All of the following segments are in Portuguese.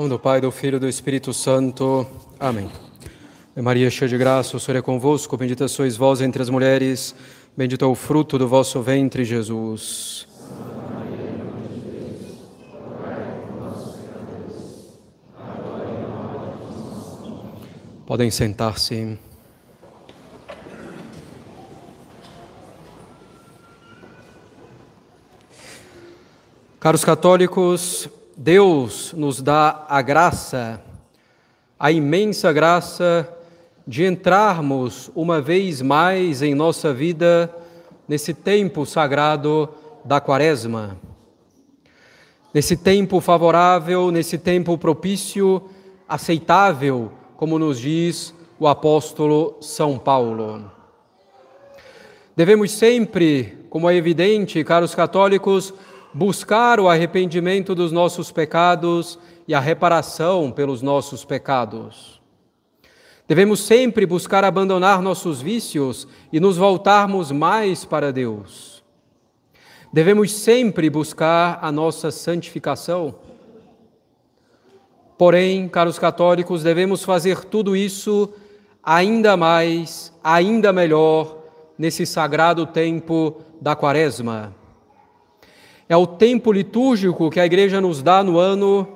nome do Pai, do Filho e do Espírito Santo. Amém. Maria, cheia de graça, o Senhor é convosco, bendita sois vós entre as mulheres, bendito é o fruto do vosso ventre, Jesus. Podem sentar-se. Caros católicos, Deus nos dá a graça, a imensa graça de entrarmos uma vez mais em nossa vida nesse tempo sagrado da Quaresma. Nesse tempo favorável, nesse tempo propício, aceitável, como nos diz o apóstolo São Paulo. Devemos sempre, como é evidente, caros católicos, buscar o arrependimento dos nossos pecados e a reparação pelos nossos pecados. Devemos sempre buscar abandonar nossos vícios e nos voltarmos mais para Deus. Devemos sempre buscar a nossa santificação. Porém, caros católicos, devemos fazer tudo isso ainda mais, ainda melhor, nesse sagrado tempo da Quaresma é o tempo litúrgico que a igreja nos dá no ano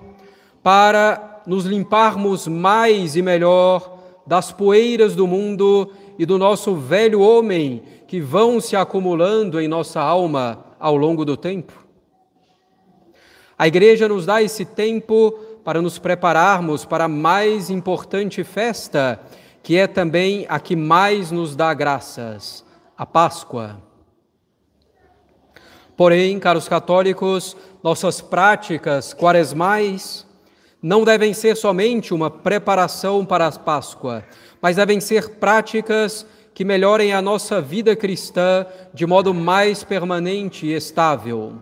para nos limparmos mais e melhor das poeiras do mundo e do nosso velho homem que vão se acumulando em nossa alma ao longo do tempo. A igreja nos dá esse tempo para nos prepararmos para a mais importante festa, que é também a que mais nos dá graças, a Páscoa. Porém, caros católicos, nossas práticas quaresmais não devem ser somente uma preparação para a Páscoa, mas devem ser práticas que melhorem a nossa vida cristã de modo mais permanente e estável.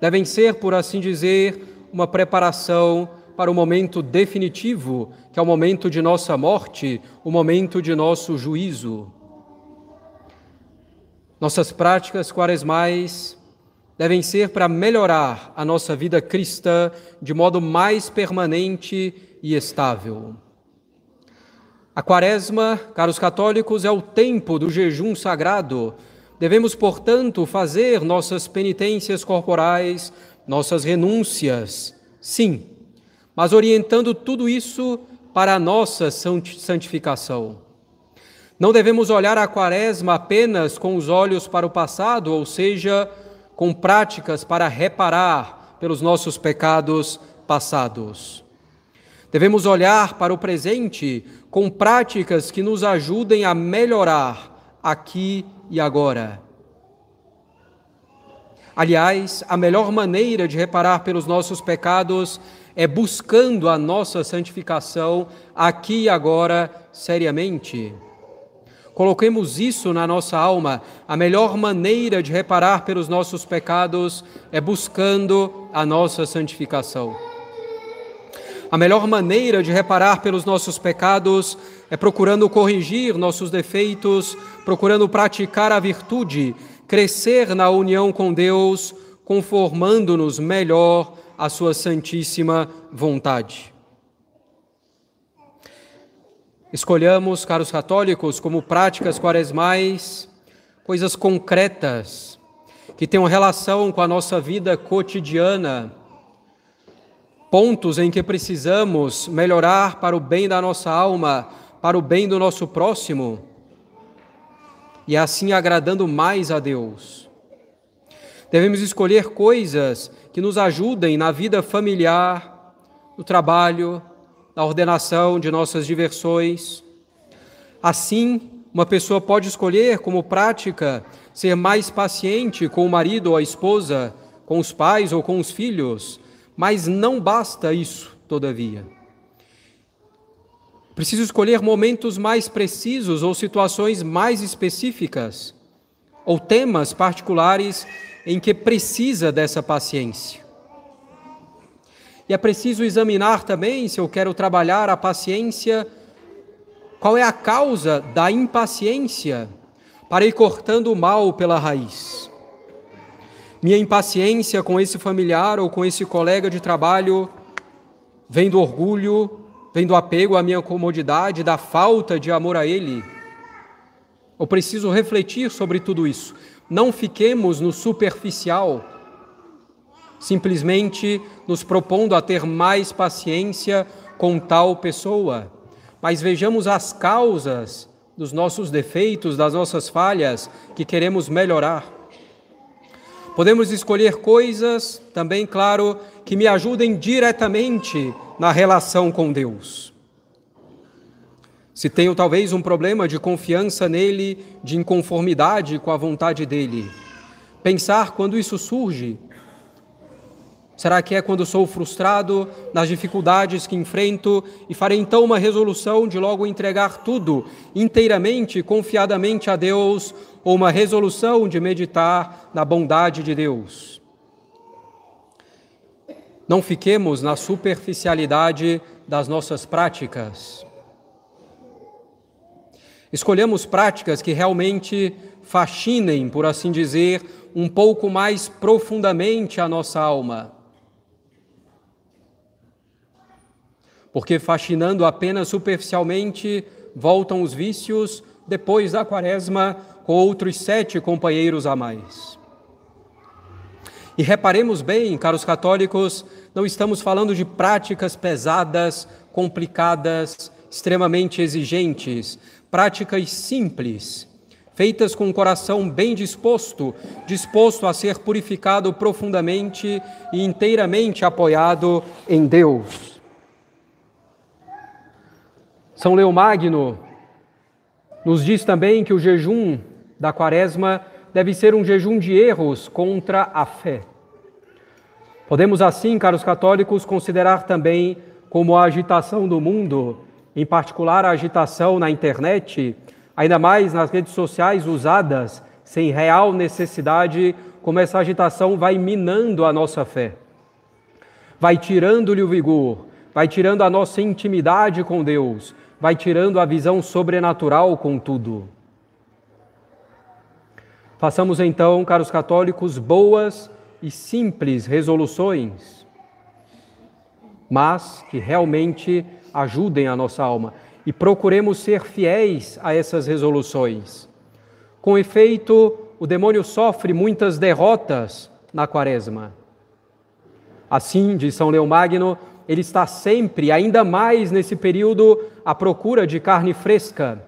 Devem ser, por assim dizer, uma preparação para o momento definitivo, que é o momento de nossa morte, o momento de nosso juízo. Nossas práticas quaresmais devem ser para melhorar a nossa vida cristã de modo mais permanente e estável. A quaresma, caros católicos, é o tempo do jejum sagrado. Devemos, portanto, fazer nossas penitências corporais, nossas renúncias, sim, mas orientando tudo isso para a nossa santificação. Não devemos olhar a quaresma apenas com os olhos para o passado, ou seja, com práticas para reparar pelos nossos pecados passados. Devemos olhar para o presente com práticas que nos ajudem a melhorar aqui e agora. Aliás, a melhor maneira de reparar pelos nossos pecados é buscando a nossa santificação aqui e agora seriamente. Coloquemos isso na nossa alma. A melhor maneira de reparar pelos nossos pecados é buscando a nossa santificação. A melhor maneira de reparar pelos nossos pecados é procurando corrigir nossos defeitos, procurando praticar a virtude, crescer na união com Deus, conformando-nos melhor à Sua santíssima vontade. Escolhamos, caros católicos, como práticas quaresmais, coisas concretas, que tenham relação com a nossa vida cotidiana, pontos em que precisamos melhorar para o bem da nossa alma, para o bem do nosso próximo, e assim agradando mais a Deus. Devemos escolher coisas que nos ajudem na vida familiar, no trabalho, na ordenação de nossas diversões. Assim, uma pessoa pode escolher como prática ser mais paciente com o marido ou a esposa, com os pais ou com os filhos, mas não basta isso, todavia. Preciso escolher momentos mais precisos ou situações mais específicas, ou temas particulares em que precisa dessa paciência. E é preciso examinar também, se eu quero trabalhar a paciência, qual é a causa da impaciência, para ir cortando o mal pela raiz. Minha impaciência com esse familiar ou com esse colega de trabalho vem do orgulho, vem do apego à minha comodidade, da falta de amor a ele. Eu preciso refletir sobre tudo isso. Não fiquemos no superficial, simplesmente nos propondo a ter mais paciência com tal pessoa, mas vejamos as causas dos nossos defeitos, das nossas falhas que queremos melhorar. Podemos escolher coisas, também, claro, que me ajudem diretamente na relação com Deus. Se tenho talvez um problema de confiança nele, de inconformidade com a vontade dele, pensar quando isso surge, Será que é quando sou frustrado nas dificuldades que enfrento e farei então uma resolução de logo entregar tudo inteiramente, confiadamente a Deus, ou uma resolução de meditar na bondade de Deus? Não fiquemos na superficialidade das nossas práticas. Escolhemos práticas que realmente fascinem, por assim dizer, um pouco mais profundamente a nossa alma porque fascinando apenas superficialmente voltam os vícios depois da quaresma com outros sete companheiros a mais. E reparemos bem, caros católicos, não estamos falando de práticas pesadas, complicadas, extremamente exigentes, práticas simples, feitas com o coração bem disposto, disposto a ser purificado profundamente e inteiramente apoiado em Deus. São Leomagno nos diz também que o jejum da quaresma deve ser um jejum de erros contra a fé. Podemos assim, caros católicos, considerar também como a agitação do mundo, em particular a agitação na internet, ainda mais nas redes sociais usadas sem real necessidade, como essa agitação vai minando a nossa fé, vai tirando-lhe o vigor, vai tirando a nossa intimidade com Deus, vai tirando a visão sobrenatural com tudo. Façamos então, caros católicos, boas e simples resoluções, mas que realmente ajudem a nossa alma e procuremos ser fiéis a essas resoluções. Com efeito, o demônio sofre muitas derrotas na quaresma. Assim, diz São Leomagno, ele está sempre, ainda mais nesse período, à procura de carne fresca.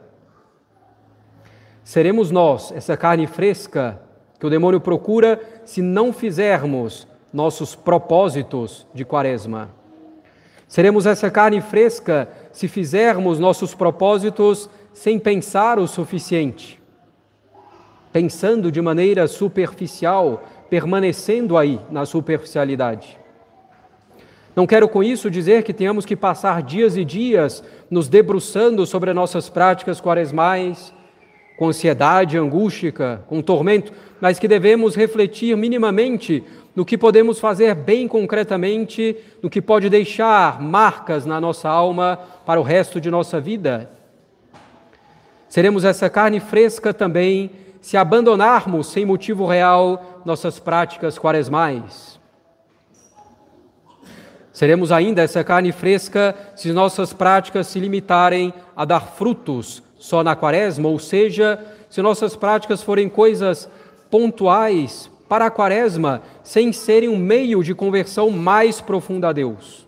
Seremos nós, essa carne fresca que o demônio procura, se não fizermos nossos propósitos de quaresma. Seremos essa carne fresca se fizermos nossos propósitos sem pensar o suficiente, pensando de maneira superficial, permanecendo aí na superficialidade. Não quero com isso dizer que tenhamos que passar dias e dias nos debruçando sobre nossas práticas quaresmais, com ansiedade, angústia, com tormento, mas que devemos refletir minimamente no que podemos fazer bem concretamente, no que pode deixar marcas na nossa alma para o resto de nossa vida. Seremos essa carne fresca também se abandonarmos sem motivo real nossas práticas quaresmais. Seremos ainda essa carne fresca se nossas práticas se limitarem a dar frutos só na quaresma, ou seja, se nossas práticas forem coisas pontuais para a quaresma, sem serem um meio de conversão mais profunda a Deus.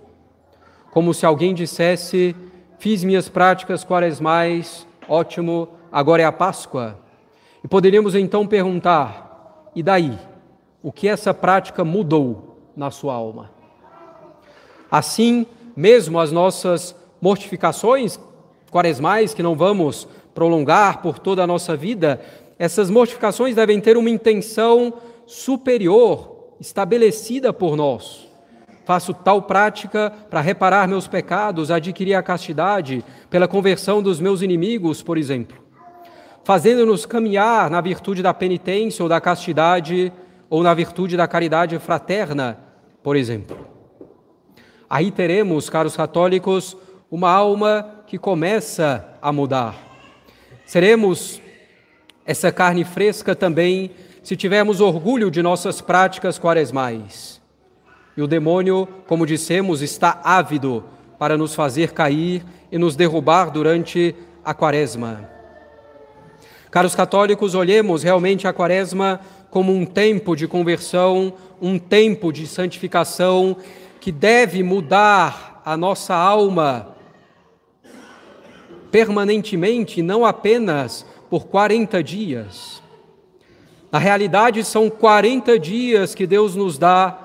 Como se alguém dissesse: Fiz minhas práticas quaresmais, ótimo, agora é a Páscoa. E poderíamos então perguntar: e daí? O que essa prática mudou na sua alma? Assim, mesmo as nossas mortificações quaresmais, que não vamos prolongar por toda a nossa vida, essas mortificações devem ter uma intenção superior, estabelecida por nós. Faço tal prática para reparar meus pecados, adquirir a castidade, pela conversão dos meus inimigos, por exemplo. Fazendo-nos caminhar na virtude da penitência ou da castidade, ou na virtude da caridade fraterna, por exemplo. Aí teremos, caros católicos, uma alma que começa a mudar. Seremos essa carne fresca também se tivermos orgulho de nossas práticas quaresmais. E o demônio, como dissemos, está ávido para nos fazer cair e nos derrubar durante a quaresma. Caros católicos, olhemos realmente a quaresma como um tempo de conversão, um tempo de santificação que deve mudar a nossa alma permanentemente, não apenas por 40 dias. Na realidade, são 40 dias que Deus nos dá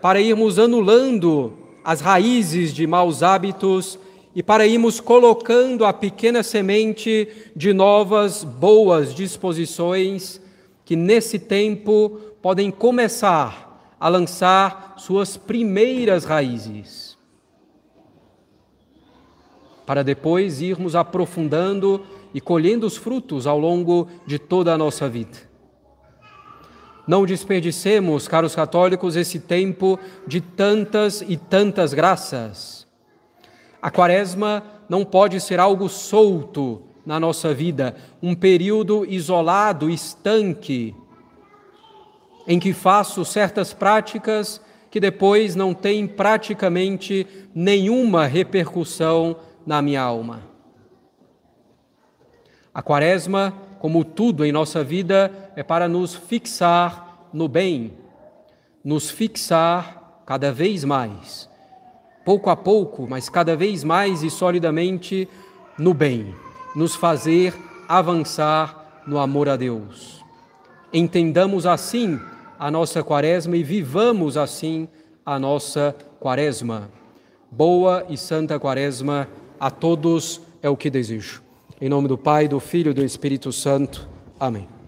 para irmos anulando as raízes de maus hábitos e para irmos colocando a pequena semente de novas boas disposições que nesse tempo podem começar a lançar suas primeiras raízes. Para depois irmos aprofundando e colhendo os frutos ao longo de toda a nossa vida. Não desperdicemos, caros católicos, esse tempo de tantas e tantas graças. A quaresma não pode ser algo solto na nossa vida, um período isolado, estanque, em que faço certas práticas que depois não têm praticamente nenhuma repercussão na minha alma. A quaresma, como tudo em nossa vida, é para nos fixar no bem, nos fixar cada vez mais pouco a pouco, mas cada vez mais e solidamente no bem, nos fazer avançar no amor a Deus. Entendamos assim a nossa quaresma e vivamos assim a nossa quaresma. Boa e santa quaresma a todos é o que desejo. Em nome do Pai, do Filho e do Espírito Santo. Amém.